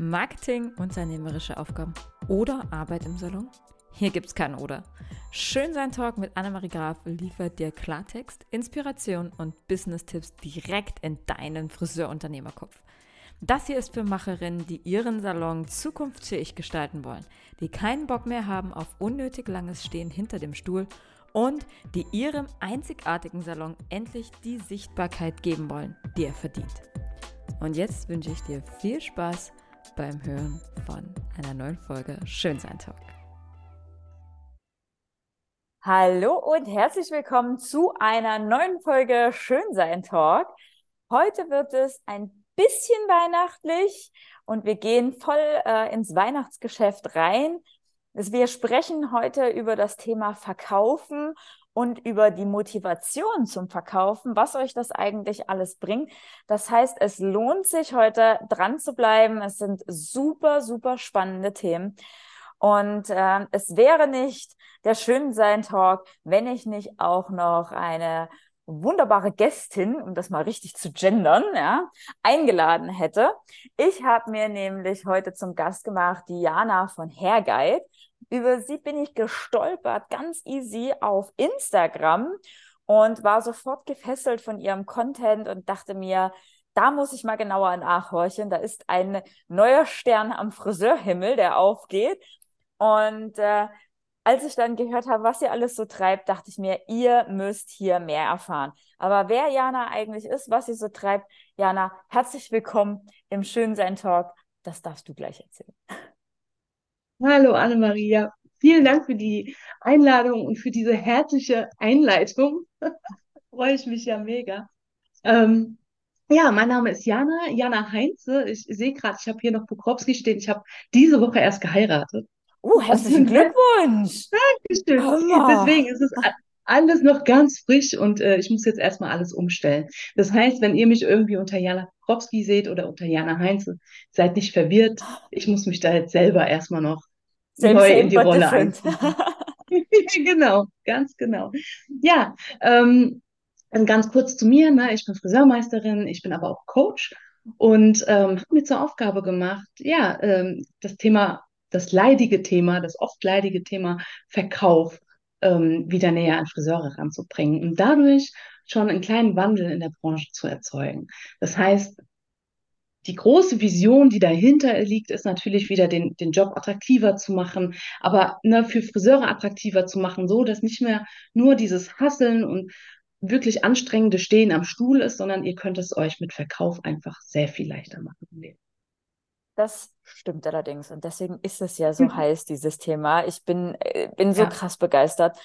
Marketing, unternehmerische Aufgaben oder Arbeit im Salon? Hier gibt's kein Oder. Schön sein Talk mit Annemarie Graf liefert dir Klartext, Inspiration und Business-Tipps direkt in deinen Friseurunternehmerkopf. Das hier ist für Macherinnen, die ihren Salon zukunftsfähig gestalten wollen, die keinen Bock mehr haben auf unnötig langes Stehen hinter dem Stuhl und die ihrem einzigartigen Salon endlich die Sichtbarkeit geben wollen, die er verdient. Und jetzt wünsche ich dir viel Spaß beim Hören von einer neuen Folge Schönsein Talk. Hallo und herzlich willkommen zu einer neuen Folge Schönsein Talk. Heute wird es ein bisschen weihnachtlich und wir gehen voll äh, ins Weihnachtsgeschäft rein. Wir sprechen heute über das Thema Verkaufen und über die Motivation zum Verkaufen, was euch das eigentlich alles bringt. Das heißt, es lohnt sich heute dran zu bleiben. Es sind super, super spannende Themen. Und äh, es wäre nicht der Schönsein-Talk, wenn ich nicht auch noch eine wunderbare Gästin, um das mal richtig zu gendern, ja, eingeladen hätte. Ich habe mir nämlich heute zum Gast gemacht Diana von Hairguide. Über sie bin ich gestolpert, ganz easy auf Instagram und war sofort gefesselt von ihrem Content und dachte mir, da muss ich mal genauer nachhorchen. Da ist ein neuer Stern am Friseurhimmel, der aufgeht. Und äh, als ich dann gehört habe, was ihr alles so treibt, dachte ich mir, ihr müsst hier mehr erfahren. Aber wer Jana eigentlich ist, was sie so treibt, Jana, herzlich willkommen im Schönsein Talk. Das darfst du gleich erzählen. Hallo Anne-Maria, vielen Dank für die Einladung und für diese herzliche Einleitung. Freue ich mich ja mega. Ähm, ja, mein Name ist Jana, Jana Heinze. Ich sehe gerade, ich habe hier noch Bukowski stehen. Ich habe diese Woche erst geheiratet. Oh, herzlichen Glückwunsch! Dankeschön. Hammer. Deswegen ist es alles noch ganz frisch und äh, ich muss jetzt erstmal alles umstellen. Das heißt, wenn ihr mich irgendwie unter Jana Bukowski seht oder unter Jana Heinze, seid nicht verwirrt. Ich muss mich da jetzt selber erstmal noch Same, neu same, in die Rolle einfinden. genau, ganz genau. Ja, ähm, dann ganz kurz zu mir. Ne? Ich bin Friseurmeisterin, ich bin aber auch Coach und ähm, habe mir zur Aufgabe gemacht, ja, ähm, das Thema, das leidige Thema, das oft leidige Thema Verkauf ähm, wieder näher an Friseure ranzubringen und dadurch schon einen kleinen Wandel in der Branche zu erzeugen. Das heißt, die große Vision, die dahinter liegt, ist natürlich wieder den, den Job attraktiver zu machen, aber ne, für Friseure attraktiver zu machen, so dass nicht mehr nur dieses Hasseln und wirklich anstrengende Stehen am Stuhl ist, sondern ihr könnt es euch mit Verkauf einfach sehr viel leichter machen. Das stimmt allerdings. Und deswegen ist es ja so heiß, dieses Thema. Ich bin, äh, bin so Ja. krass begeistert,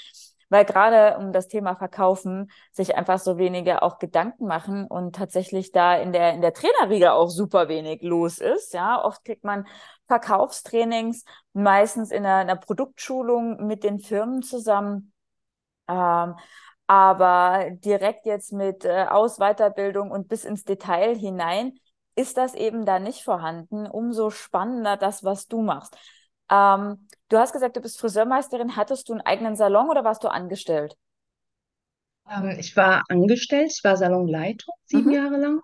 weil gerade um das Thema Verkaufen sich einfach so wenige auch Gedanken machen und tatsächlich da in der, in der Trainerriege auch super wenig los ist. Ja, oft kriegt man Verkaufstrainings meistens in einer, einer Produktschulung mit den Firmen zusammen. Ähm, aber direkt jetzt mit äh, Aus-, und bis ins Detail hinein ist das eben da nicht vorhanden. Umso spannender das, was du machst. Ähm, du hast gesagt, du bist Friseurmeisterin. Hattest du einen eigenen Salon oder warst du angestellt? Ähm, ich war angestellt, ich war Salonleitung sieben Mhm. Jahre lang,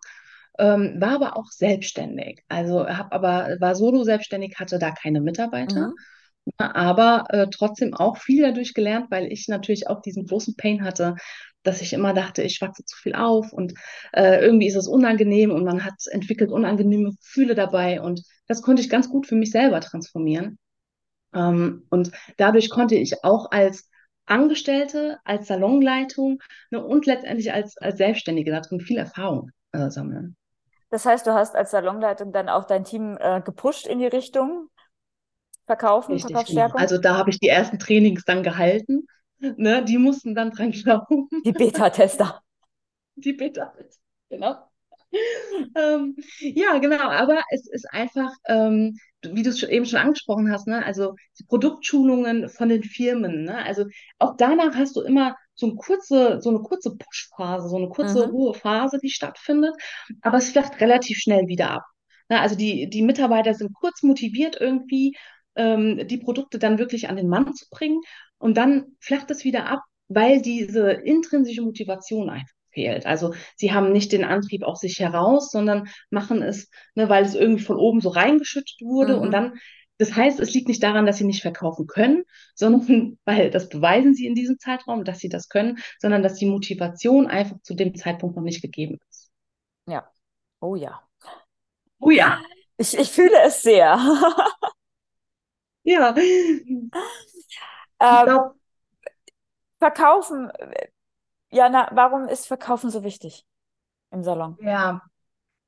ähm, war aber auch selbstständig. Also habe aber war solo selbstständig, hatte da keine Mitarbeiter. Mhm. aber äh, trotzdem auch viel dadurch gelernt, weil ich natürlich auch diesen großen Pain hatte, dass ich immer dachte, ich wachse zu viel auf und äh, irgendwie ist es unangenehm und man hat entwickelt unangenehme Gefühle dabei und das konnte ich ganz gut für mich selber transformieren. Ähm, und dadurch konnte ich auch als Angestellte, als Salonleitung ne, und letztendlich als, als Selbstständige darin viel Erfahrung äh, sammeln. Das heißt, du hast als Salonleitung dann auch dein Team äh, gepusht in die Richtung Verkaufen, Richtig, genau. Verkaufsstärkung? Also da habe ich die ersten Trainings dann gehalten. Ne, die mussten dann dran glauben. Die Beta-Tester. Die Beta, genau. Ähm, ja, genau, aber es ist einfach, ähm, wie du es eben schon angesprochen hast, ne, also die Produktschulungen von den Firmen, ne, also auch danach hast du immer so eine kurze, so eine kurze Push-Phase, so eine kurze Mhm. hohe Phase, die stattfindet, aber es flacht relativ schnell wieder ab. Ne, also die, die Mitarbeiter sind kurz motiviert irgendwie, ähm, die Produkte dann wirklich an den Mann zu bringen und dann flacht es wieder ab, weil diese intrinsische Motivation einfach fehlt. Also sie haben nicht den Antrieb aus sich heraus, sondern machen es, ne, weil es irgendwie von oben so reingeschüttet wurde Mhm. und dann das heißt, es liegt nicht daran, dass sie nicht verkaufen können, sondern weil das beweisen sie in diesem Zeitraum, dass sie das können, sondern dass die Motivation einfach zu dem Zeitpunkt noch nicht gegeben ist. Ja. Oh ja. Oh ja, Ich, ich fühle es sehr. ja. Ähm, glaube, verkaufen, Jana, warum ist Verkaufen so wichtig im Salon? ja,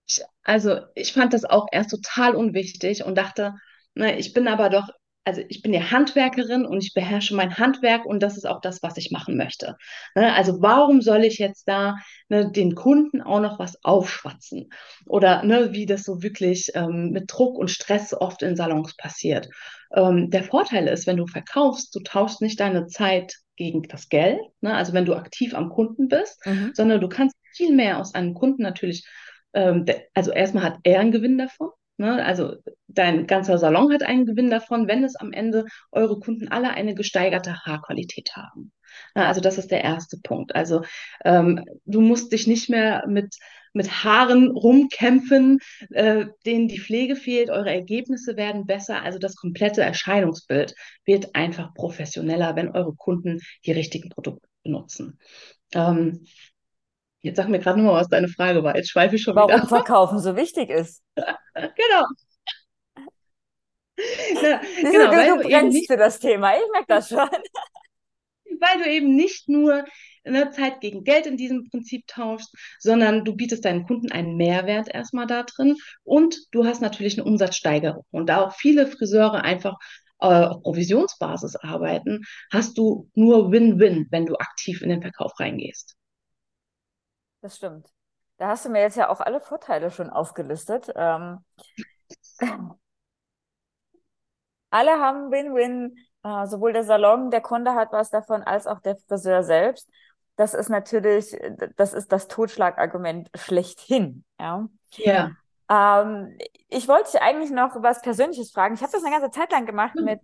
ich, also ich fand das auch erst total unwichtig und dachte, ne, ich bin aber doch, also ich bin ja Handwerkerin und ich beherrsche mein Handwerk und das ist auch das, was ich machen möchte. Ne, also warum soll ich jetzt da ne, den Kunden auch noch was aufschwatzen? Oder ne, wie das so wirklich ähm, mit Druck und Stress oft in Salons passiert. Ähm, der Vorteil ist, wenn du verkaufst, du tauschst nicht deine Zeit gegen das Geld, ne, also wenn du aktiv am Kunden bist, Mhm. sondern du kannst viel mehr aus einem Kunden natürlich ähm, also erstmal hat er einen Gewinn davon. Ne? Also dein ganzer Salon hat einen Gewinn davon, wenn es am Ende eure Kunden alle eine gesteigerte Haarqualität haben. Na, Ja. also das ist der erste Punkt. Also ähm, du musst dich nicht mehr mit, mit Haaren rumkämpfen, äh, denen die Pflege fehlt. Eure Ergebnisse werden besser. Also das komplette Erscheinungsbild wird einfach professioneller, wenn eure Kunden die richtigen Produkte benutzen. Ähm, Jetzt sag mir gerade nochmal, was deine Frage war. Jetzt schweife ich schon Warum wieder. Verkaufen so wichtig ist. Genau. Na, du, genau, du, weil du du brennst nicht, für das Thema. Ich merke das schon. weil du eben nicht nur ne, Zeit gegen Geld in diesem Prinzip tauschst, sondern du bietest deinen Kunden einen Mehrwert erstmal da drin und du hast natürlich eine Umsatzsteigerung. Und da auch viele Friseure einfach äh, auf Provisionsbasis arbeiten, hast du nur Win-Win, wenn du aktiv in den Verkauf reingehst. Das stimmt. Da hast du mir jetzt ja auch alle Vorteile schon aufgelistet. Ähm, alle haben Win-Win. Äh, sowohl der Salon, der Kunde hat was davon, als auch der Friseur selbst. Das ist natürlich, das ist das Totschlagargument schlechthin. Ja. Ja. Ähm, ich wollte dich eigentlich noch was Persönliches fragen. Ich habe das eine ganze Zeit lang gemacht Hm. mit,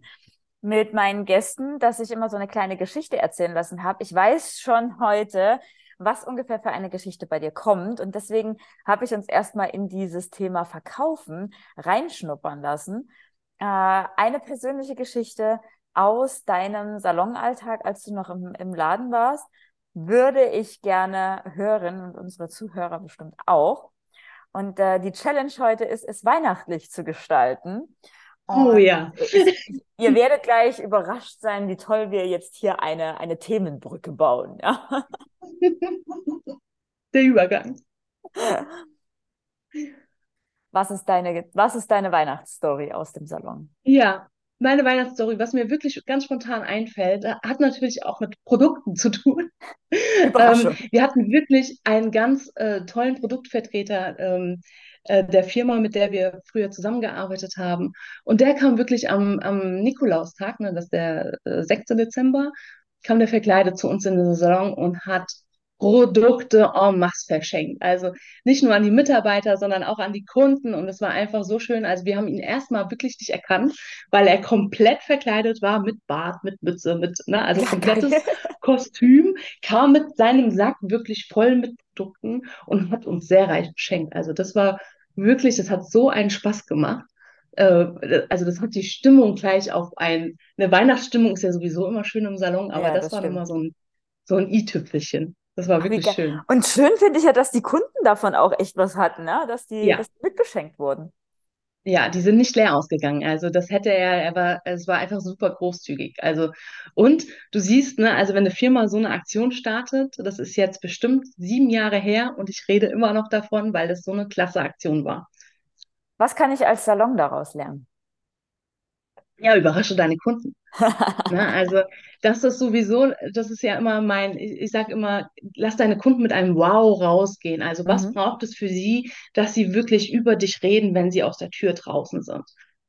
mit meinen Gästen, dass ich immer so eine kleine Geschichte erzählen lassen habe. Ich weiß schon heute, was ungefähr für eine Geschichte bei dir kommt. Und deswegen habe ich uns erstmal in dieses Thema Verkaufen reinschnuppern lassen. Äh, eine persönliche Geschichte aus deinem Salonalltag, als du noch im, im Laden warst, würde ich gerne hören und unsere Zuhörer bestimmt auch. Und äh, die Challenge heute ist, es weihnachtlich zu gestalten. Oh Und ja. ihr werdet gleich überrascht sein, wie toll wir jetzt hier eine, eine Themenbrücke bauen. Ja? Der Übergang. Was ist deine, was ist deine Weihnachtsstory aus dem Salon? Ja, meine Weihnachtsstory, was mir wirklich ganz spontan einfällt, äh, hat natürlich auch mit Produkten zu tun. Ähm, wir hatten wirklich einen ganz äh, tollen Produktvertreter ähm, äh, der Firma, mit der wir früher zusammengearbeitet haben. Und der kam wirklich am, am Nikolaustag, ne, das ist der äh, 6. Dezember, kam der verkleidet zu uns in den Salon und hat Produkte en masse verschenkt. Also nicht nur an die Mitarbeiter, sondern auch an die Kunden. Und es war einfach so schön. Also wir haben ihn erstmal wirklich nicht erkannt, weil er komplett verkleidet war mit Bart, mit Mütze, mit, ne, also Ja, komplettes geil. Kostüm, kam mit seinem Sack wirklich voll mit Produkten und hat uns sehr reich beschenkt. Also das war wirklich, das hat so einen Spaß gemacht. Äh, also das hat die Stimmung gleich auf ein, eine Weihnachtsstimmung ist ja sowieso immer schön im Salon, aber Ja, das das war stimmt. so ein, so ein i-Tüpfelchen. Das war wirklich schön. Und schön finde ich ja, dass die Kunden davon auch echt was hatten, ne? Dass die, Ja. dass die mitbeschenkt wurden. Ja, die sind nicht leer ausgegangen. Also das hätte er, er war, es war einfach super großzügig. Also, und du siehst, ne, also wenn eine Firma so eine Aktion startet, das ist jetzt bestimmt sieben Jahre her und ich rede immer noch davon, weil das so eine klasse Aktion war. Was kann ich als Salon daraus lernen? Ja, überrasche deine Kunden. Ne? Also das ist sowieso, das ist ja immer mein, ich, ich sage immer, lass deine Kunden mit einem Wow rausgehen. Also was Mhm. braucht es für sie, dass sie wirklich über dich reden, wenn sie aus der Tür draußen sind?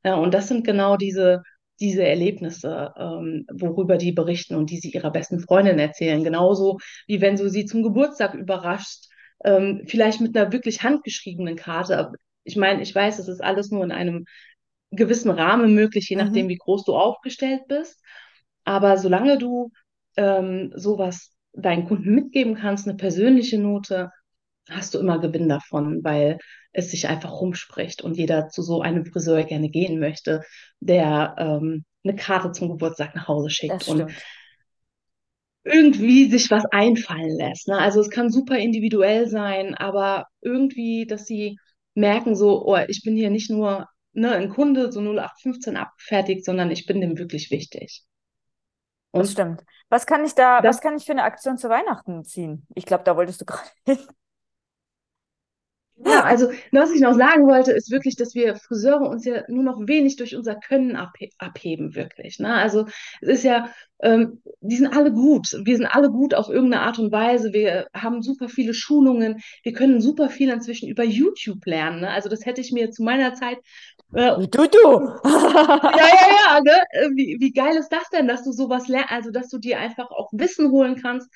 Ja, und das sind genau diese, diese Erlebnisse, ähm, worüber die berichten und die sie ihrer besten Freundin erzählen. Genauso wie wenn du sie zum Geburtstag überraschst, ähm, vielleicht mit einer wirklich handgeschriebenen Karte. Ich meine, ich weiß, es ist alles nur in einem gewissen Rahmen möglich, je nachdem, Mhm. wie groß du aufgestellt bist. Aber solange du ähm, sowas deinen Kunden mitgeben kannst, eine persönliche Note, hast du immer Gewinn davon, weil es sich einfach rumspricht und jeder zu so einem Friseur gerne gehen möchte, der ähm, eine Karte zum Geburtstag nach Hause schickt und irgendwie sich was einfallen lässt. Ne? Also es kann super individuell sein, aber irgendwie, dass sie merken so, oh, ich bin hier nicht nur ne, ein Kunde, so 0815 abfertigt, sondern ich bin dem wirklich wichtig. Das Und stimmt. Was kann ich da, das was kann ich für eine Aktion zu Weihnachten ziehen? Ich glaube, da wolltest du gerade hin. Ja, also was ich noch sagen wollte, ist wirklich, dass wir Friseure uns ja nur noch wenig durch unser Können abhe abheben, wirklich. Ne? Also es ist ja, ähm, die sind alle gut. Wir sind alle gut auf irgendeine Art und Weise. Wir haben super viele Schulungen. Wir können super viel inzwischen über YouTube lernen. Ne? Also das hätte ich mir zu meiner Zeit äh, Du, du. ja, ja, ja, ne? Äh, Wie, wie geil ist das denn, dass du sowas lernst, also dass du dir einfach auch Wissen holen kannst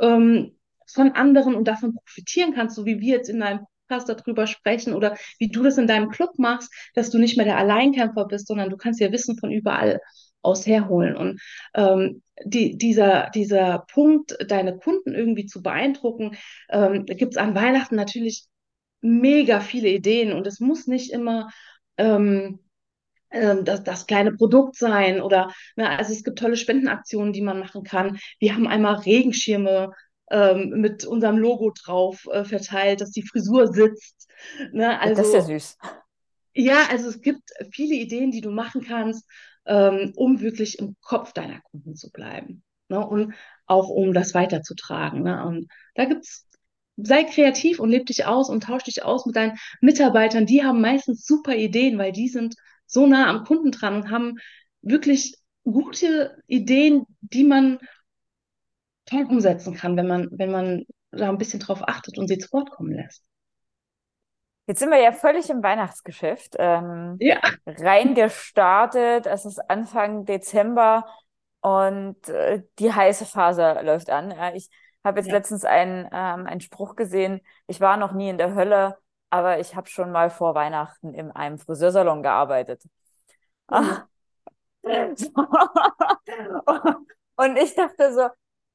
ähm, von anderen und davon profitieren kannst, so wie wir jetzt in deinem Podcast darüber sprechen oder wie du das in deinem Club machst, dass du nicht mehr der Alleinkämpfer bist, sondern du kannst ja Wissen von überall aus herholen. Und ähm, die, dieser, dieser Punkt, deine Kunden irgendwie zu beeindrucken, ähm, gibt es an Weihnachten natürlich mega viele Ideen und es muss nicht immer ähm, ähm, das, das kleine Produkt sein oder ne, also es gibt tolle Spendenaktionen, die man machen kann. Wir haben einmal Regenschirme ähm, mit unserem Logo drauf äh, verteilt, dass die Frisur sitzt. Ne? Ja, das ist ja Also süß. ja, also es gibt viele Ideen, die du machen kannst, ähm, um wirklich im Kopf deiner Kunden zu bleiben. Ne? Und auch um das weiterzutragen. Ne? Und da gibt's sei kreativ und leb dich aus und tausch dich aus mit deinen Mitarbeitern. Die haben meistens super Ideen, weil die sind so nah am Kunden dran und haben wirklich gute Ideen, die man toll umsetzen kann, wenn man, wenn man da ein bisschen drauf achtet und sie zu Wort kommen lässt. Jetzt sind wir ja völlig im Weihnachtsgeschäft ähm, Ja, reingestartet. Es ist Anfang Dezember und äh, die heiße Phase läuft an. Ja, ich habe jetzt ja. letztens einen, ähm, einen Spruch gesehen. Ich war noch nie in der Hölle, aber ich habe schon mal vor Weihnachten in einem Friseursalon gearbeitet. Oh. Ah. Und ich dachte so,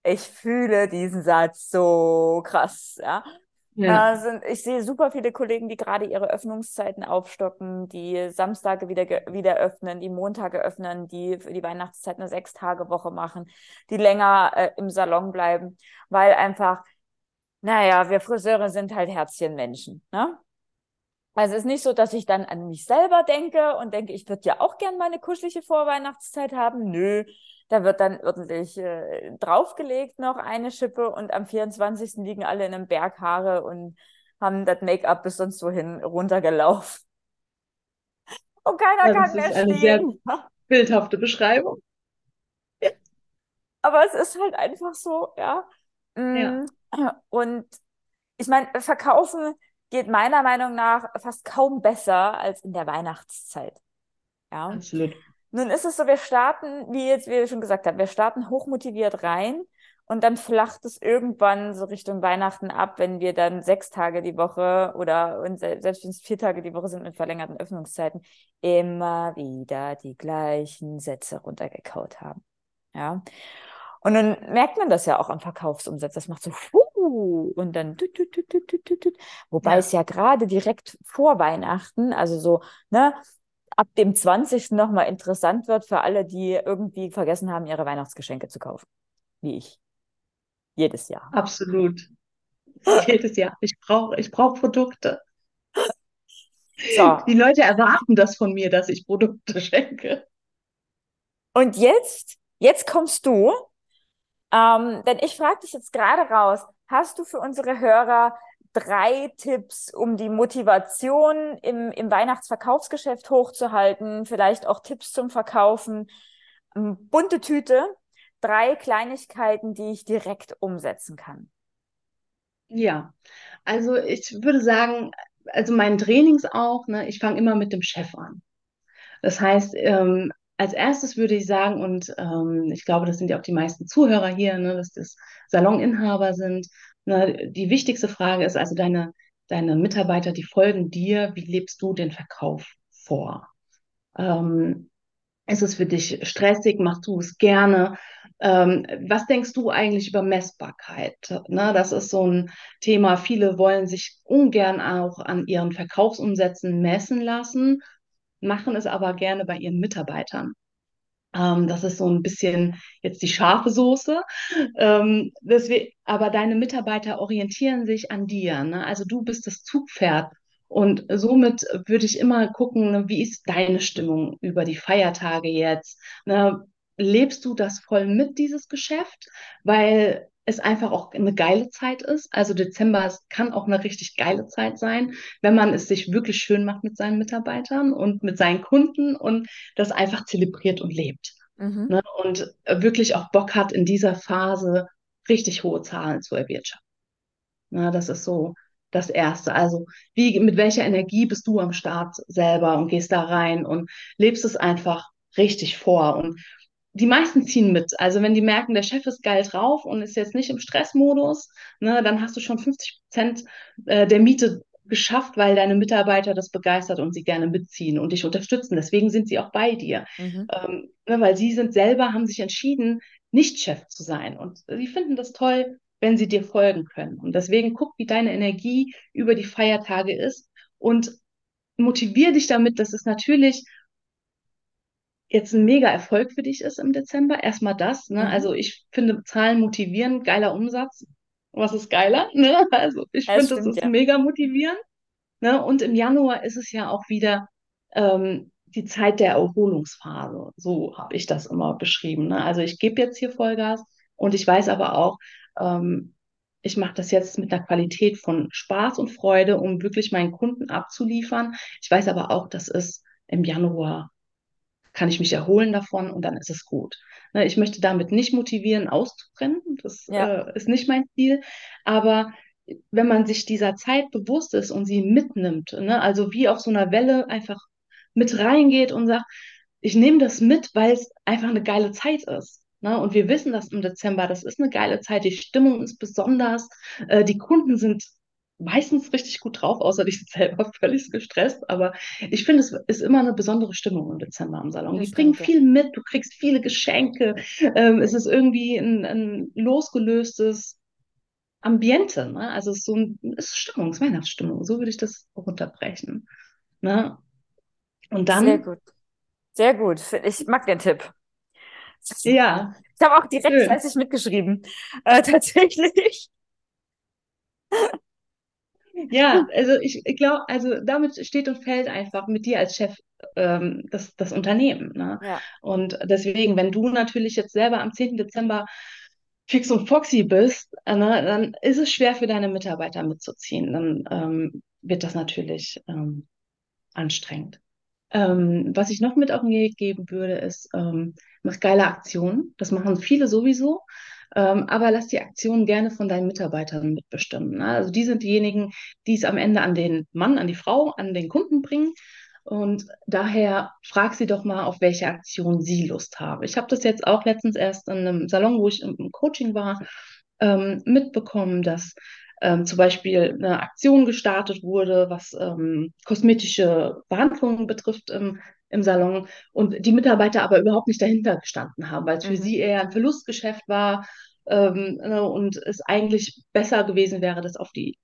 ich fühle diesen Satz so krass, ja. Ja, sind, ich sehe super viele Kollegen, die gerade ihre Öffnungszeiten aufstocken, die Samstage wieder, wieder öffnen, die Montage öffnen, die für die Weihnachtszeit eine Sechs-Tage-Woche machen, die länger äh, im Salon bleiben, weil einfach, naja, wir Friseure sind halt Herzchenmenschen, ne? Also es ist nicht so, dass ich dann an mich selber denke und denke, ich würde ja auch gern meine kuschelige Vorweihnachtszeit haben. Nö, da wird dann ordentlich äh, draufgelegt noch eine Schippe und am 24. liegen alle in einem Berg Haare und haben das Make-up bis sonst wohin runtergelaufen. Und keiner Ja, kann das mehr ist eine sehr stehen. bildhafte Beschreibung. Aber es ist halt einfach so, ja. Ja, Mm, Und ich meine, verkaufen geht meiner Meinung nach fast kaum besser als in der Weihnachtszeit. Ja. absolut. Nun ist es so, wir starten, wie jetzt wir schon gesagt haben, wir starten hochmotiviert rein und dann flacht es irgendwann so Richtung Weihnachten ab, wenn wir dann sechs Tage die Woche oder und se- selbst wenn es vier Tage die Woche sind mit verlängerten Öffnungszeiten, immer wieder die gleichen Sätze runtergekaut haben. Ja. Und dann merkt man das ja auch am Verkaufsumsatz. Das macht so Und dann tüt, tüt, tüt. Wobei Ja, es ja gerade direkt vor Weihnachten, also so, ne, ab dem 20. nochmal interessant wird für alle, die irgendwie vergessen haben, ihre Weihnachtsgeschenke zu kaufen. Wie ich. Jedes Jahr. absolut. Jedes Jahr. Ich brauche, ich brauche Produkte. So, Die Leute erwarten das von mir, dass ich Produkte schenke. und jetzt, jetzt kommst du, ähm, denn ich frage dich jetzt gerade raus, hast du für unsere Hörer drei Tipps, um die Motivation im, im Weihnachtsverkaufsgeschäft hochzuhalten, vielleicht auch Tipps zum Verkaufen, Ähm, bunte Tüte, drei Kleinigkeiten, die ich direkt umsetzen kann. Ja, also ich würde sagen, also meinen Trainings auch, ne, ich fange immer mit dem Chef an. Das heißt, ähm, als erstes würde ich sagen, und ähm, ich glaube, das sind ja auch die meisten Zuhörer hier, ne, dass das Saloninhaber sind. Ne, die wichtigste Frage ist also deine, deine Mitarbeiter, die folgen dir, wie lebst du den Verkauf vor? Ähm, Ist es für dich stressig? Machst du es gerne? Ähm, was denkst du eigentlich über Messbarkeit? Ne, das ist so ein Thema. Viele wollen sich ungern auch an ihren Verkaufsumsätzen messen lassen, machen es aber gerne bei ihren Mitarbeitern. Ähm, das ist so ein bisschen jetzt die scharfe Soße. Ähm, wir, aber deine Mitarbeiter orientieren sich an dir. Ne? Also du bist das Zugpferd. Und somit würde ich immer gucken, ne, wie ist deine Stimmung über die Feiertage jetzt? Ne? Lebst du das voll mit, dieses Geschäft? Weil es einfach auch eine geile Zeit ist. Also Dezember kann auch eine richtig geile Zeit sein, wenn man es sich wirklich schön macht mit seinen Mitarbeitern und mit seinen Kunden und das einfach zelebriert und lebt. Mhm. Ne? Und wirklich auch Bock hat, in dieser Phase richtig hohe Zahlen zu erwirtschaften. Na, das ist so das Erste. Also, wie, mit welcher Energie bist du am Start selber und gehst da rein und lebst es einfach richtig vor. Und die meisten ziehen mit. Also wenn die merken, der Chef ist geil drauf und ist jetzt nicht im Stressmodus, ne, dann hast du schon 50 Prozent äh, der Miete geschafft, weil deine Mitarbeiter das begeistert und sie gerne mitziehen und dich unterstützen. Deswegen sind sie auch bei dir. Mhm. Ähm, ne, weil sie sind selber, haben sich entschieden, nicht Chef zu sein. Und sie finden das toll, wenn sie dir folgen können. Und deswegen guck, wie deine Energie über die Feiertage ist und motivier dich damit, dass es natürlich jetzt ein mega Erfolg für dich ist im Dezember. Erstmal das. Ne? Mhm. Also ich finde Zahlen motivieren, geiler Umsatz. Was ist geiler? Ne? Also ich finde, das ist ja. mega motivierend. Ne? Und im Januar ist es ja auch wieder ähm, die Zeit der Erholungsphase. So habe ich das immer beschrieben. Ne? Also ich gebe jetzt hier Vollgas und ich weiß aber auch, ähm, ich mache das jetzt mit einer Qualität von Spaß und Freude, um wirklich meinen Kunden abzuliefern. Ich weiß aber auch, dass es im Januar kann ich mich erholen davon und dann ist es gut. Ne, ich möchte damit nicht motivieren, auszubrennen. Das ja. äh, ist nicht mein Ziel. Aber wenn man sich dieser Zeit bewusst ist und sie mitnimmt, ne, also wie auf so einer Welle einfach mit reingeht und sagt, ich nehme das mit, weil es einfach eine geile Zeit ist. Ne? Und wir wissen das im Dezember, das ist eine geile Zeit, die Stimmung ist besonders, äh, die Kunden sind meistens richtig gut drauf, außer ich selber völlig gestresst. Aber ich finde, es ist immer eine besondere Stimmung im Dezember am Salon. Das die bringen viel mit, du kriegst viele Geschenke. Ähm, es ist irgendwie ein, ein losgelöstes Ambiente. Ne? Also es ist so ein, es ist Stimmung, es ist Weihnachtsstimmung. So würde ich das runterbrechen. Ne? Und dann. Sehr gut. Sehr gut. Ich mag den Tipp. Ja. Ich habe auch direkt schön. fleißig mitgeschrieben. Äh, tatsächlich. Ja, also ich, ich glaube, also damit steht und fällt einfach mit dir als Chef ähm, das, das Unternehmen. Ne? Ja. Und deswegen, wenn du natürlich jetzt selber am 10. Dezember fix und foxy bist, äh, ne, dann ist es schwer für deine Mitarbeiter mitzuziehen. Dann ähm, wird das natürlich ähm, anstrengend. Ähm, was ich noch mit auf den Weg geben würde, ist, ähm, mach geile Aktionen. Das machen viele sowieso. Ähm, aber lass die Aktion gerne von deinen Mitarbeitern mitbestimmen. Ne? Also die sind diejenigen, die es am Ende an den Mann, an die Frau, an den Kunden bringen. Und daher frag sie doch mal, auf welche Aktion sie Lust haben. Ich habe das jetzt auch letztens erst in einem Salon, wo ich im Coaching war, ähm, mitbekommen, dass ähm, zum Beispiel eine Aktion gestartet wurde, was ähm, kosmetische Behandlungen betrifft im, im Salon und die Mitarbeiter aber überhaupt nicht dahinter gestanden haben, weil es mhm. für sie eher ein Verlustgeschäft war ähm, ne, und es eigentlich besser gewesen wäre, das auf die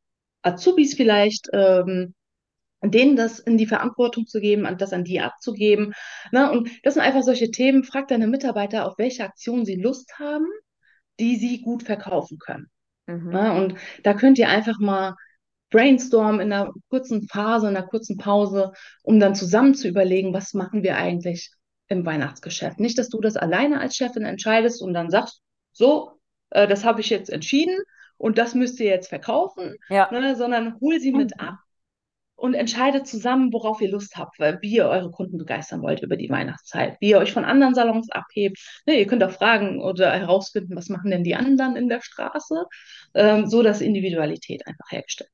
Azubis vielleicht ähm, denen das in die Verantwortung zu geben, das an die abzugeben. Ne? Und das sind einfach solche Themen. Frag deine Mitarbeiter, auf welche Aktionen sie Lust haben, die sie gut verkaufen können. Mhm. Ne? Und da könnt ihr einfach mal brainstormen in einer kurzen Phase, in einer kurzen Pause, um dann zusammen zu überlegen, was machen wir eigentlich im Weihnachtsgeschäft. Nicht, dass du das alleine als Chefin entscheidest und dann sagst, so, äh, das habe ich jetzt entschieden und das müsst ihr jetzt verkaufen, ja. ne, sondern hol sie mit ab und entscheidet zusammen, worauf ihr Lust habt, wie ihr eure Kunden begeistern wollt über die Weihnachtszeit, wie ihr euch von anderen Salons abhebt. Ne, ihr könnt auch fragen oder herausfinden, was machen denn die anderen in der Straße, ähm, so dass Individualität einfach hergestellt.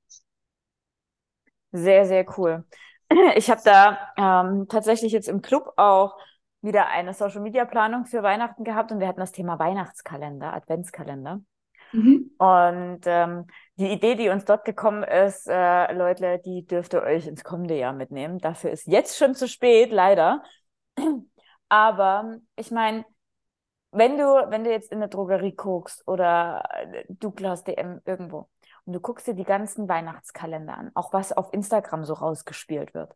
Sehr, sehr cool. Ich habe da ähm, tatsächlich jetzt im Club auch wieder eine Social Media Planung für Weihnachten gehabt und wir hatten das Thema Weihnachtskalender, Adventskalender. Mhm. Und ähm, die Idee, die uns dort gekommen ist, äh, Leute, die dürft ihr euch ins kommende Jahr mitnehmen. Dafür ist jetzt schon zu spät, leider. Aber ich meine, wenn du, wenn du jetzt in der Drogerie guckst oder Douglas DM irgendwo und du guckst dir die ganzen Weihnachtskalender an, auch was auf Instagram so rausgespielt wird.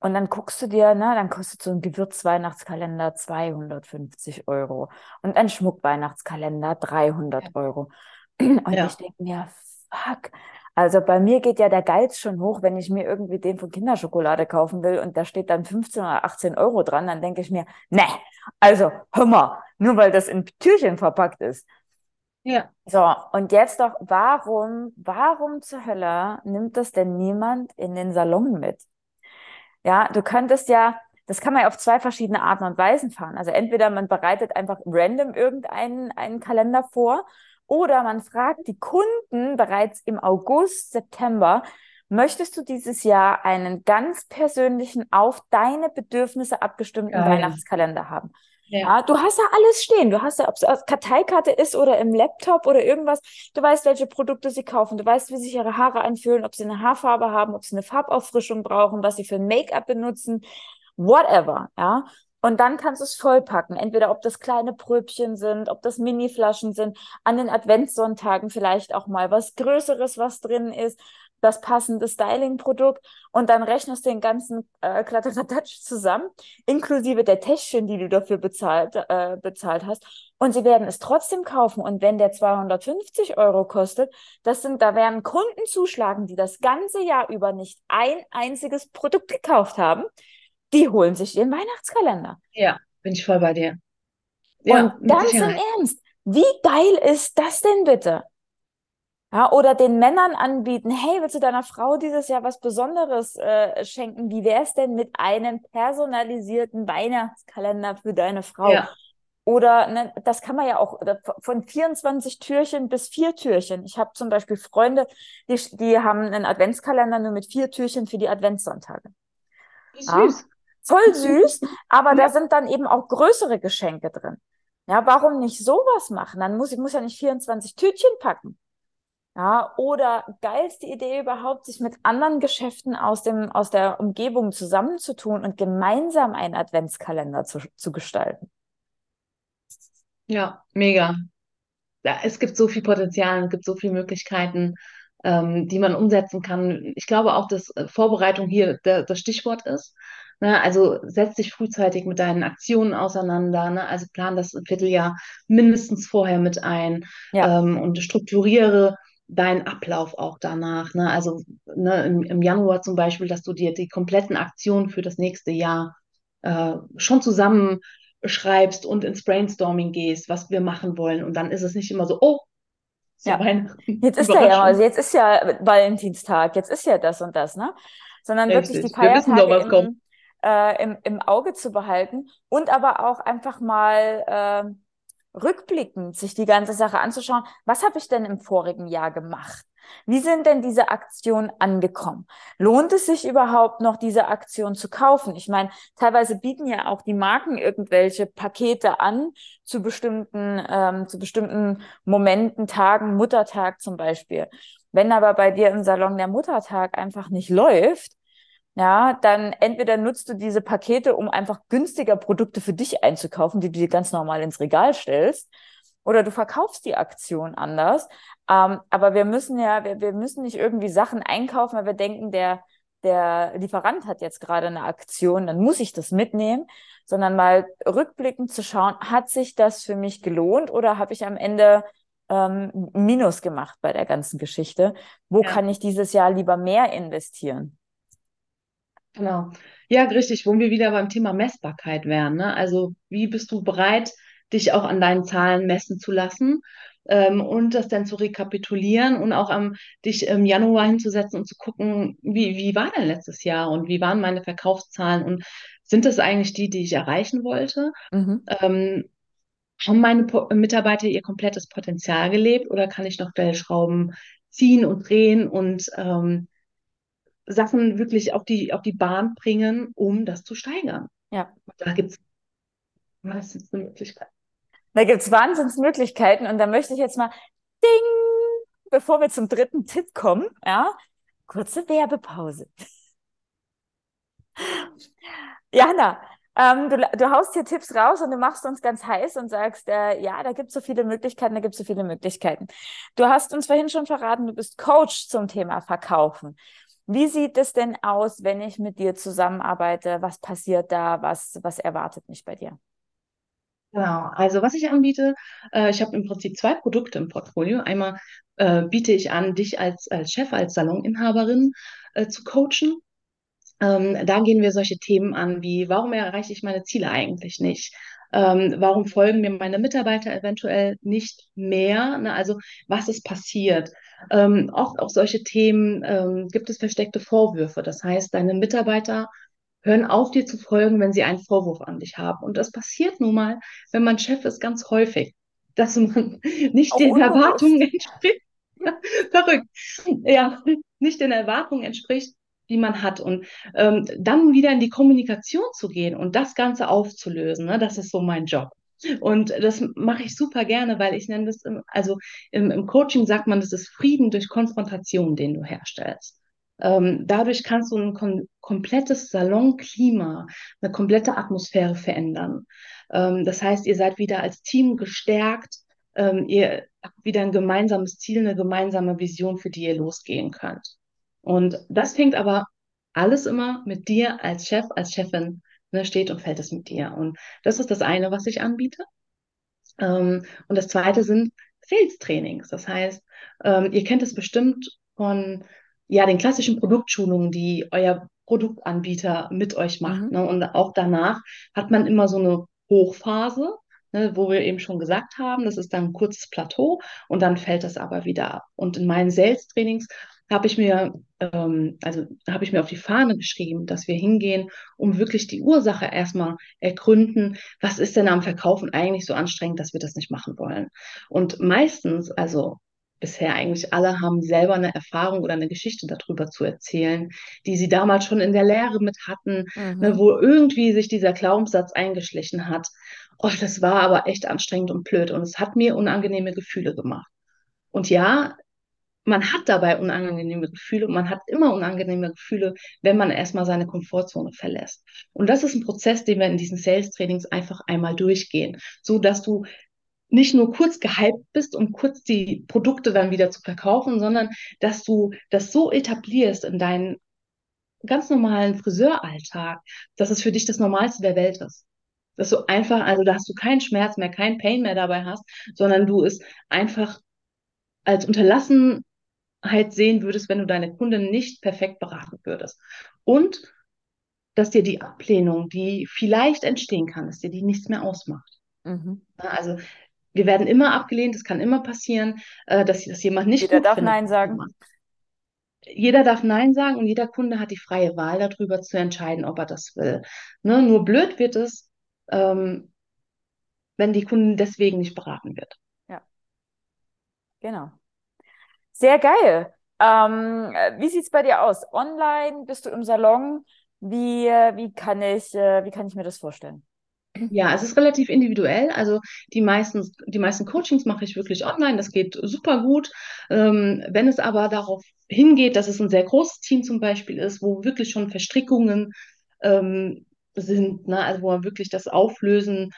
Und dann guckst du dir, ne, dann kostet so ein Gewürz-Weihnachtskalender 250 Euro und ein Schmuck-Weihnachtskalender 300 ja. Euro. Und ja. ich denke mir, fuck. Also bei mir geht ja der Geiz schon hoch, wenn ich mir irgendwie den von Kinderschokolade kaufen will und da steht dann 15 oder 18 Euro dran, dann denke ich mir, ne, also hör mal, nur weil das in Türchen verpackt ist. Ja. So, und jetzt doch, warum, warum zur Hölle nimmt das denn niemand in den Salon mit? Ja, du könntest ja, das kann man ja auf zwei verschiedene Arten und Weisen fahren. Also entweder man bereitet einfach random irgendeinen einen Kalender vor oder man fragt die Kunden bereits im August, September, möchtest du dieses Jahr einen ganz persönlichen, auf deine Bedürfnisse abgestimmten Geil. Weihnachtskalender haben? Ja. du hast ja alles stehen. Du hast ja, ob es aus Karteikarte ist oder im Laptop oder irgendwas. Du weißt, welche Produkte sie kaufen. Du weißt, wie sich ihre Haare anfühlen, ob sie eine Haarfarbe haben, ob sie eine Farbauffrischung brauchen, was sie für Make-up benutzen, whatever. Ja, und dann kannst du es vollpacken. Entweder ob das kleine Pröbchen sind, ob das Mini-Flaschen sind, an den Adventssonntagen vielleicht auch mal was Größeres, was drin ist, das passende Styling-Produkt und dann rechnest du den ganzen äh, Kladderadatsch zusammen, inklusive der Täschchen, die du dafür bezahlt, äh, bezahlt hast. Und sie werden es trotzdem kaufen. Und wenn der 250 Euro kostet, das sind, da werden Kunden zuschlagen, die das ganze Jahr über nicht ein einziges Produkt gekauft haben die holen sich den Weihnachtskalender. Ja, bin ich voll bei dir. Ja, und ganz im Ernst, wie geil ist das denn bitte? Ja, oder den Männern anbieten, hey, willst du deiner Frau dieses Jahr was Besonderes äh, schenken? Wie wäre es denn mit einem personalisierten Weihnachtskalender für deine Frau? Ja. Oder ne, das kann man ja auch von 24 Türchen bis vier Türchen. Ich habe zum Beispiel Freunde, die, die haben einen Adventskalender nur mit vier Türchen für die Adventssonntage. Süß. Ja? voll süß, aber da sind dann eben auch größere Geschenke drin. Ja, warum nicht sowas machen? Dann muss ich muss ja nicht 24 Tütchen packen. Ja, oder geilste Idee überhaupt, sich mit anderen Geschäften aus dem, aus der Umgebung zusammenzutun und gemeinsam einen Adventskalender zu, zu gestalten. Ja, mega. Ja, es gibt so viel Potenzial, es gibt so viele Möglichkeiten, ähm, die man umsetzen kann. Ich glaube auch, dass äh, Vorbereitung hier der, das Stichwort ist. Ne? Also setz dich frühzeitig mit deinen Aktionen auseinander. Ne? Also plan das Vierteljahr mindestens vorher mit ein ja. ähm, und strukturiere deinen Ablauf auch danach. Ne? Also ne, im, im, Januar zum Beispiel, dass du dir die kompletten Aktionen für das nächste Jahr äh, schon zusammen schreibst und ins Brainstorming gehst, was wir machen wollen. Und dann ist es nicht immer so, oh, ja. Jetzt ist ja, also jetzt ist ja Valentinstag, jetzt ist ja das und das, ne? Sondern Richtig. wirklich die Feiertage doch, im, äh, im, im Auge zu behalten und aber auch einfach mal äh, rückblickend sich die ganze Sache anzuschauen. Was habe ich denn im vorigen Jahr gemacht? Wie sind denn diese Aktionen angekommen? Lohnt es sich überhaupt noch, diese Aktion zu kaufen? Ich meine, teilweise bieten ja auch die Marken irgendwelche Pakete an zu bestimmten, ähm, zu bestimmten Momenten, Tagen, Muttertag zum Beispiel. Wenn aber bei dir im Salon der Muttertag einfach nicht läuft, ja, dann entweder nutzt du diese Pakete, um einfach günstiger Produkte für dich einzukaufen, die du dir ganz normal ins Regal stellst, oder du verkaufst die Aktion anders. Ähm, aber wir müssen ja, wir, wir müssen nicht irgendwie Sachen einkaufen, weil wir denken, der, der Lieferant hat jetzt gerade eine Aktion, dann muss ich das mitnehmen, sondern mal rückblickend zu schauen, hat sich das für mich gelohnt oder habe ich am Ende ähm, Minus gemacht bei der ganzen Geschichte? Wo ja. kann ich dieses Jahr lieber mehr investieren? Genau. Ja, richtig, wo wir wieder beim Thema Messbarkeit wären. Ne? Also, wie bist du bereit, dich auch an deinen Zahlen messen zu lassen ähm, und das dann zu rekapitulieren und auch am, dich im Januar hinzusetzen und zu gucken, wie, wie war denn letztes Jahr und wie waren meine Verkaufszahlen und sind das eigentlich die, die ich erreichen wollte? Mhm. Ähm, haben meine po Mitarbeiter ihr komplettes Potenzial gelebt oder kann ich noch Stellschrauben ziehen und drehen und ähm, Sachen wirklich auf die, auf die Bahn bringen, um das zu steigern. Ja. Da gibt es meistens eine Möglichkeit. Da gibt es Wahnsinnsmöglichkeiten und da möchte ich jetzt mal Ding, bevor wir zum dritten Tipp kommen, ja, kurze Werbepause. Jana, Ähm, du, du haust hier Tipps raus und du machst uns ganz heiß und sagst, äh, ja, da gibt es so viele Möglichkeiten, da gibt es so viele Möglichkeiten. Du hast uns vorhin schon verraten, du bist Coach zum Thema Verkaufen. Wie sieht es denn aus, wenn ich mit dir zusammenarbeite? Was passiert da? Was, was erwartet mich bei dir? Genau, also was ich anbiete, äh, ich habe im Prinzip zwei Produkte im Portfolio. Einmal äh, biete ich an, dich als, als Chef, als Saloninhaberin äh, zu coachen. Ähm, da gehen wir solche Themen an wie, warum erreiche ich meine Ziele eigentlich nicht? Ähm, warum folgen mir meine Mitarbeiter eventuell nicht mehr? Ne? Also was ist passiert? Ähm, oft auch solche Themen ähm, gibt es versteckte Vorwürfe. Das heißt, deine Mitarbeiter hören auf, dir zu folgen, wenn sie einen Vorwurf an dich haben. Und das passiert nun mal, wenn man Chef ist, ganz häufig, dass man nicht Auch den unbewusst. Erwartungen entspricht. Verrückt. Ja, nicht den Erwartungen entspricht, die man hat. Und ähm, dann wieder in die Kommunikation zu gehen und das Ganze aufzulösen, ne, das ist so mein Job. Und das mache ich super gerne, weil ich nenne das, im, also im, im Coaching sagt man, das ist Frieden durch Konfrontation, den du herstellst. Ähm, dadurch kannst du ein kom komplettes Salonklima, eine komplette Atmosphäre verändern. Ähm, das heißt, ihr seid wieder als Team gestärkt, ähm, ihr habt wieder ein gemeinsames Ziel, eine gemeinsame Vision, für die ihr losgehen könnt. Und das fängt aber alles immer mit dir als Chef, als Chefin, ne, steht und fällt es mit dir. Und das ist das eine, was ich anbiete. Ähm, und das zweite sind Sales-Trainings. Das heißt, ähm, ihr kennt es bestimmt von ja, den klassischen Produktschulungen, die euer Produktanbieter mit euch macht. Mhm. Ne? Und auch danach hat man immer so eine Hochphase, ne, wo wir eben schon gesagt haben, das ist dann ein kurzes Plateau und dann fällt das aber wieder ab. Und in meinen Sales-Trainings habe ich mir, ähm, also habe ich mir auf die Fahne geschrieben, dass wir hingehen, um wirklich die Ursache erstmal ergründen, was ist denn am Verkaufen eigentlich so anstrengend, dass wir das nicht machen wollen. Und meistens, also bisher eigentlich alle haben selber eine Erfahrung oder eine Geschichte darüber zu erzählen, die sie damals schon in der Lehre mit hatten, ne, Mhm. wo irgendwie sich dieser Glaubenssatz eingeschlichen hat. Oh, das war aber echt anstrengend und blöd und es hat mir unangenehme Gefühle gemacht. Und ja, man hat dabei unangenehme Gefühle und man hat immer unangenehme Gefühle, wenn man erstmal seine Komfortzone verlässt. Und das ist ein Prozess, den wir in diesen Sales-Trainings einfach einmal durchgehen, so dass du nicht nur kurz gehypt bist, um kurz die Produkte dann wieder zu verkaufen, sondern dass du das so etablierst in deinen ganz normalen Friseuralltag, dass es für dich das Normalste der Welt ist. Dass du einfach, also da hast du keinen Schmerz mehr, keinen Pain mehr dabei hast, sondern du es einfach als Unterlassenheit sehen würdest, wenn du deine Kunden nicht perfekt beraten würdest. Und dass dir die Ablehnung, die vielleicht entstehen kann, dass dir die nichts mehr ausmacht. Mhm. Also wir werden immer abgelehnt, es kann immer passieren, äh, dass, dass jemand nicht Jeder gut darf findet, Nein sagen. Jeder darf Nein sagen und jeder Kunde hat die freie Wahl darüber zu entscheiden, ob er das will. Ne? Nur blöd wird es, ähm, wenn die Kunden deswegen nicht beraten wird. Ja, genau. Sehr geil. Ähm, äh, wie sieht es bei dir aus? Online? Bist du im Salon? Wie, äh, wie kann ich, äh, wie kann ich mir das vorstellen? Ja, es ist relativ individuell. Also die meisten, die meisten Coachings mache ich wirklich online. Das geht super gut. Ähm, wenn es aber darauf hingeht, dass es ein sehr großes Team zum Beispiel ist, wo wirklich schon Verstrickungen ähm, sind, ne? Also wo man wirklich das auflösen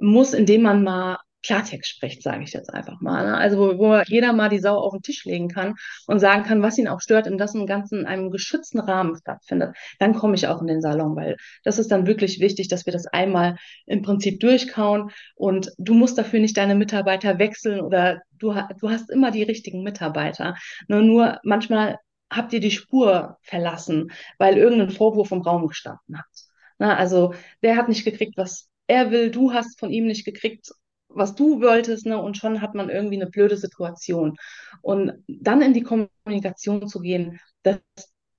muss, indem man mal Klartext spricht, sage ich jetzt einfach mal. Ne? Also wo, wo jeder mal die Sau auf den Tisch legen kann und sagen kann, was ihn auch stört, und das im Ganzen in einem geschützten Rahmen stattfindet. Dann komme ich auch in den Salon, weil das ist dann wirklich wichtig, dass wir das einmal im Prinzip durchkauen und du musst dafür nicht deine Mitarbeiter wechseln oder du, du hast immer die richtigen Mitarbeiter. Nur, nur manchmal habt ihr die Spur verlassen, weil irgendein Vorwurf im Raum gestanden hat. Na, also der hat nicht gekriegt, was er will, du hast von ihm nicht gekriegt, was du wolltest, ne? Und schon hat man irgendwie eine blöde Situation. Und dann in die Kommunikation zu gehen, das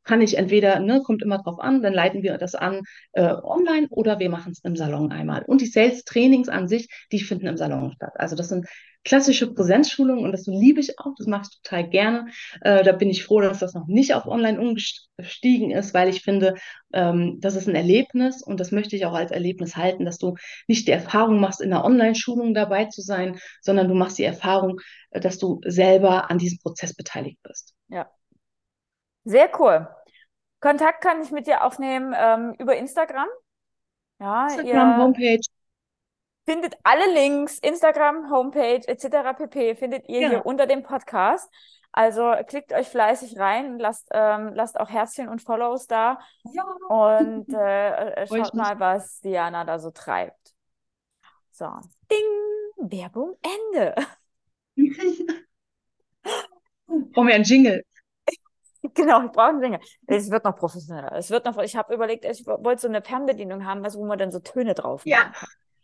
kann ich entweder, ne, kommt immer drauf an, dann leiten wir das an äh, online oder wir machen es im Salon einmal. Und die Sales-Trainings an sich, die finden im Salon statt. Also das sind klassische Präsenzschulungen und das liebe ich auch, das mache ich total gerne. Äh, da bin ich froh, dass das noch nicht auf online umgestiegen ist, weil ich finde, ähm, das ist ein Erlebnis und das möchte ich auch als Erlebnis halten, dass du nicht die Erfahrung machst, in einer Online-Schulung dabei zu sein, sondern du machst die Erfahrung, äh, dass du selber an diesem Prozess beteiligt bist. Ja. Sehr cool. Kontakt kann ich mit dir aufnehmen ähm, über Instagram. Ja, Instagram, Homepage. findet alle Links, Instagram, Homepage etc. pp. findet ihr Genau. hier unter dem Podcast. Also klickt euch fleißig rein, lasst, ähm, lasst auch Herzchen und Follows da Ja. und äh, äh, schaut mal, was Diana da so treibt. So, ding, Werbung Ende. Brauchen wir einen Jingle. Genau, ich brauche einen Jingle. Es wird noch professioneller. Es wird noch, ich habe überlegt, ich wollte so eine Fernbedienung haben, also wo man dann so Töne drauf Ja.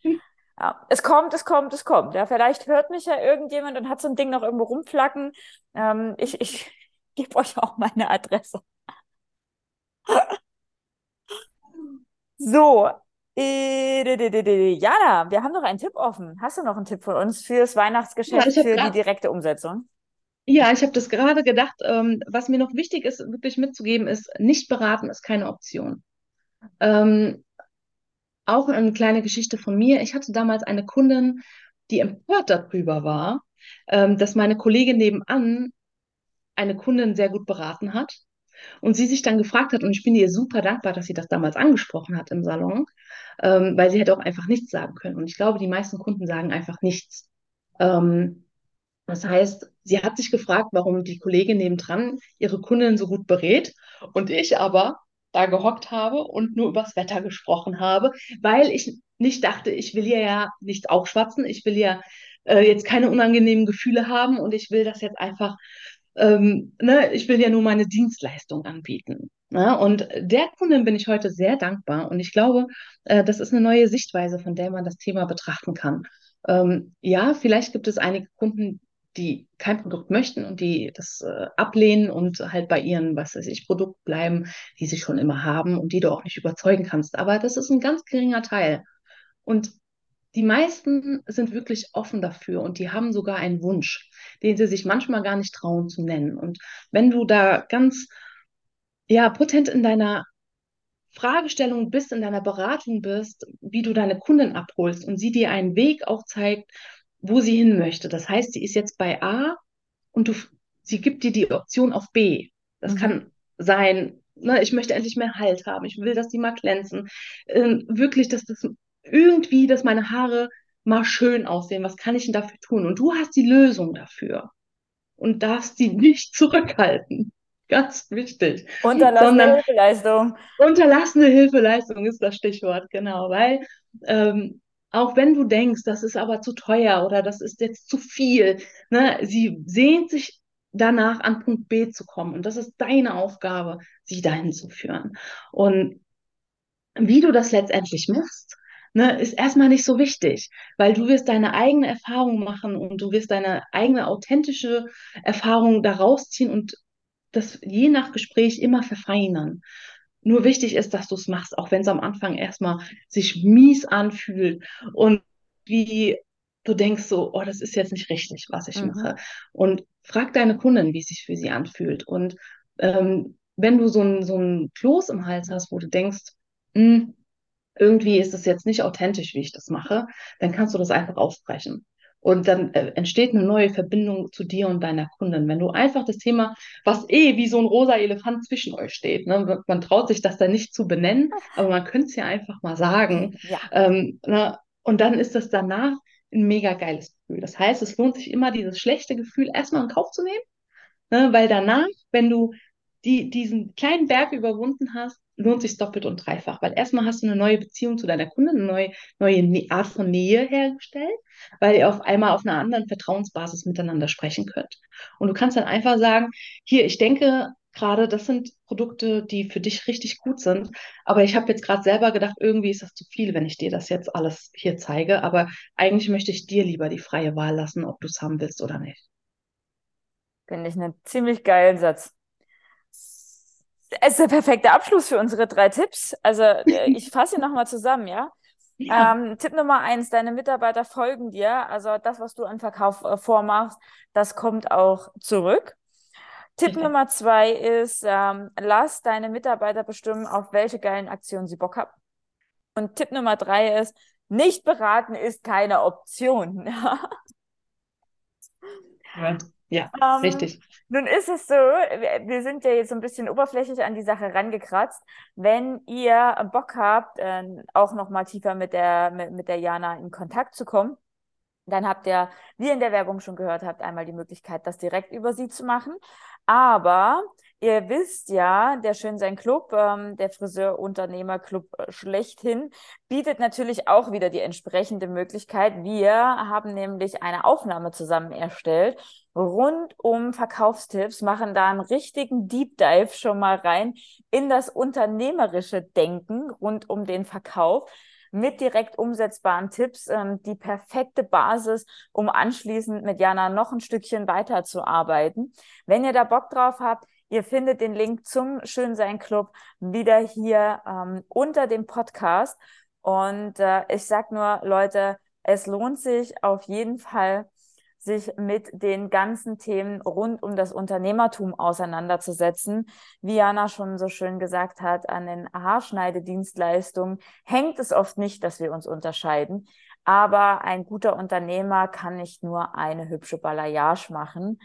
kann. Ja, es kommt, es kommt, es kommt. Ja, vielleicht hört mich ja irgendjemand und hat so ein Ding noch irgendwo rumflacken. Ähm, ich ich gebe euch auch meine Adresse. So, Jana, wir haben noch einen Tipp offen. Hast du noch einen Tipp von uns fürs Weihnachtsgeschäft, Ja, für die direkte Umsetzung? Ja, ich habe das gerade gedacht. Ähm, was mir noch wichtig ist, wirklich mitzugeben, ist, nicht beraten ist keine Option. Ähm, auch eine kleine Geschichte von mir. Ich hatte damals eine Kundin, die empört darüber war, ähm, dass meine Kollegin nebenan eine Kundin sehr gut beraten hat und sie sich dann gefragt hat, und ich bin ihr super dankbar, dass sie das damals angesprochen hat im Salon, ähm, weil sie hätte auch einfach nichts sagen können. Und ich glaube, die meisten Kunden sagen einfach nichts. Ähm, das heißt, sie hat sich gefragt, warum die Kollegin nebendran ihre Kundin so gut berät und ich aber da gehockt habe und nur übers Wetter gesprochen habe, weil ich nicht dachte, ich will ihr ja nicht aufschwatzen, ich will ja äh, jetzt keine unangenehmen Gefühle haben und ich will das jetzt einfach, ähm, ne, ich will ja nur meine Dienstleistung anbieten. Ne? Und der Kundin bin ich heute sehr dankbar und ich glaube, äh, das ist eine neue Sichtweise, von der man das Thema betrachten kann. Ähm, ja, vielleicht gibt es einige Kunden, die kein Produkt möchten und die das äh, ablehnen und halt bei ihren, was weiß ich, Produkt bleiben, die sie schon immer haben und die du auch nicht überzeugen kannst. Aber das ist ein ganz geringer Teil. Und die meisten sind wirklich offen dafür und die haben sogar einen Wunsch, den sie sich manchmal gar nicht trauen zu nennen. Und wenn du da ganz, ja, potent in deiner Fragestellung bist, in deiner Beratung bist, wie du deine Kunden abholst und sie dir einen Weg auch zeigt, wo sie hin möchte. Das heißt, sie ist jetzt bei A und du, sie gibt dir die Option auf B. Das Mhm. kann sein, ne, ich möchte endlich mehr Halt haben, ich will, dass die mal glänzen. Ähm, wirklich, dass das irgendwie, dass meine Haare mal schön aussehen. Was kann ich denn dafür tun? Und du hast die Lösung dafür und darfst sie nicht zurückhalten. Ganz wichtig. Unterlassene Sondern- Hilfeleistung. Unterlassene Hilfeleistung ist das Stichwort, genau, weil ähm, auch wenn du denkst, das ist aber zu teuer oder das ist jetzt zu viel, ne, sie sehnt sich danach an Punkt B zu kommen und das ist deine Aufgabe, sie dahin zu führen. Und wie du das letztendlich machst, ne, ist erstmal nicht so wichtig, weil du wirst deine eigene Erfahrung machen und du wirst deine eigene authentische Erfahrung daraus ziehen und das je nach Gespräch immer verfeinern. Nur wichtig ist, dass du es machst, auch wenn es am Anfang erstmal sich mies anfühlt und wie du denkst so, oh, das ist jetzt nicht richtig, was ich Mhm. mache. Und frag deine Kunden, wie es sich für sie anfühlt. Und ähm, wenn du so ein, so ein Kloß im Hals hast, wo du denkst, "Hm, irgendwie ist es jetzt nicht authentisch, wie ich das mache, dann kannst du das einfach aussprechen. Und dann äh, entsteht eine neue Verbindung zu dir und deiner Kundin. Wenn du einfach das Thema, was eh wie so ein rosa Elefant zwischen euch steht, ne? Man traut sich das dann nicht zu benennen, aber man könnte es ja einfach mal sagen. Ja. Ähm, ne? Und dann ist das danach ein mega geiles Gefühl. Das heißt, es lohnt sich immer, dieses schlechte Gefühl erstmal in Kauf zu nehmen, ne? Weil danach, wenn du die, diesen kleinen Berg überwunden hast, lohnt sich doppelt und dreifach. Weil erstmal hast du eine neue Beziehung zu deiner Kundin, eine neue, neue Nä- Art von Nähe hergestellt, weil ihr auf einmal auf einer anderen Vertrauensbasis miteinander sprechen könnt. Und du kannst dann einfach sagen, hier, ich denke gerade, das sind Produkte, die für dich richtig gut sind, aber ich habe jetzt gerade selber gedacht, irgendwie ist das zu viel, wenn ich dir das jetzt alles hier zeige, aber eigentlich möchte ich dir lieber die freie Wahl lassen, ob du es haben willst oder nicht. Finde ich einen ziemlich geilen Satz. Es ist der perfekte Abschluss für unsere drei Tipps. Also, äh, ich fasse nochmal zusammen, ja? Ja. Ähm, Tipp Nummer eins, deine Mitarbeiter folgen dir. Also das, was du an Verkauf äh, vormachst, das kommt auch zurück. Tipp Richtig. Nummer zwei ist, ähm, lass deine Mitarbeiter bestimmen, auf welche geilen Aktionen sie Bock haben. Und Tipp Nummer drei ist, nicht beraten ist keine Option. Ja. Ja, ähm, richtig. Nun ist es so, wir sind ja jetzt so ein bisschen oberflächlich an die Sache rangekratzt. Wenn ihr Bock habt, äh, auch noch mal tiefer mit der, mit, mit der Jana in Kontakt zu kommen, dann habt ihr, wie in der Werbung schon gehört habt, einmal die Möglichkeit, das direkt über sie zu machen. Aber ihr wisst ja, der Schönsein Club, ähm, der Friseurunternehmerclub äh, schlechthin, bietet natürlich auch wieder die entsprechende Möglichkeit. Wir haben nämlich eine Aufnahme zusammen erstellt rund um Verkaufstipps, machen da einen richtigen Deep Dive schon mal rein in das unternehmerische Denken rund um den Verkauf mit direkt umsetzbaren Tipps ähm, die perfekte Basis, um anschließend mit Jana noch ein Stückchen weiterzuarbeiten. Wenn ihr da Bock drauf habt, ihr findet den Link zum Schönsein Club wieder hier ähm, unter dem Podcast. Und äh, ich sag nur, Leute, es lohnt sich auf jeden Fall, sich mit den ganzen Themen rund um das Unternehmertum auseinanderzusetzen. Wie Jana schon so schön gesagt hat, an den Haarschneidedienstleistungen hängt es oft nicht, dass wir uns unterscheiden. Aber ein guter Unternehmer kann nicht nur eine hübsche Balayage machen.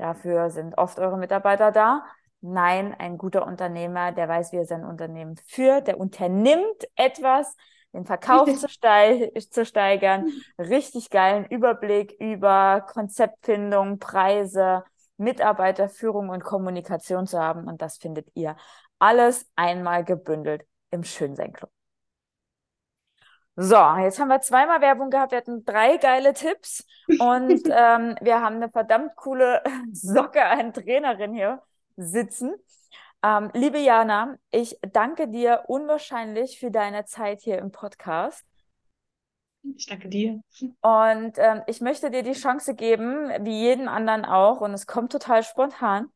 Dafür sind oft eure Mitarbeiter da. Nein, ein guter Unternehmer, der weiß, wie er sein Unternehmen führt, der unternimmt etwas, den Verkauf zu, steig zu steigern, richtig geilen Überblick über Konzeptfindung, Preise, Mitarbeiterführung und Kommunikation zu haben. Und das findet ihr alles einmal gebündelt im Schönsein Club. So, jetzt haben wir zweimal Werbung gehabt. Wir hatten drei geile Tipps und ähm, wir haben eine verdammt coole Socke an Trainerin hier sitzen. Ähm, liebe Jana, ich danke dir unwahrscheinlich für deine Zeit hier im Podcast. Ich danke dir. Und ähm, ich möchte dir die Chance geben, wie jeden anderen auch, und es kommt total spontan.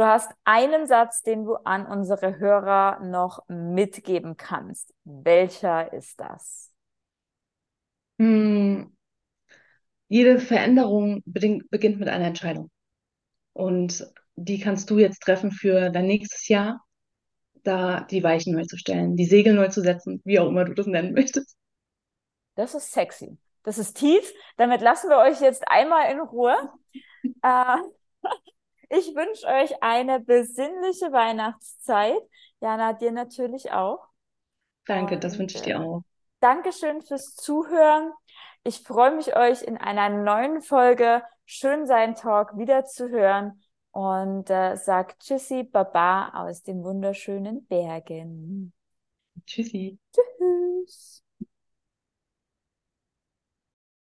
Du hast einen Satz, den du an unsere Hörer noch mitgeben kannst. Welcher ist das? Hm, jede Veränderung beginnt mit einer Entscheidung. Und die kannst du jetzt treffen für dein nächstes Jahr, da die Weichen neu zu stellen, die Segel neu zu setzen, wie auch immer du das nennen möchtest. Das ist sexy. Das ist tief. Damit lassen wir euch jetzt einmal in Ruhe. äh, ich wünsche euch eine besinnliche Weihnachtszeit. Jana, dir natürlich auch. Danke, Und, das wünsche ich dir äh, auch. Dankeschön fürs Zuhören. Ich freue mich, euch in einer neuen Folge Schön sein Talk wieder zu hören und äh, sagt Tschüssi, Baba aus den wunderschönen Bergen. Tschüssi. Tschüss.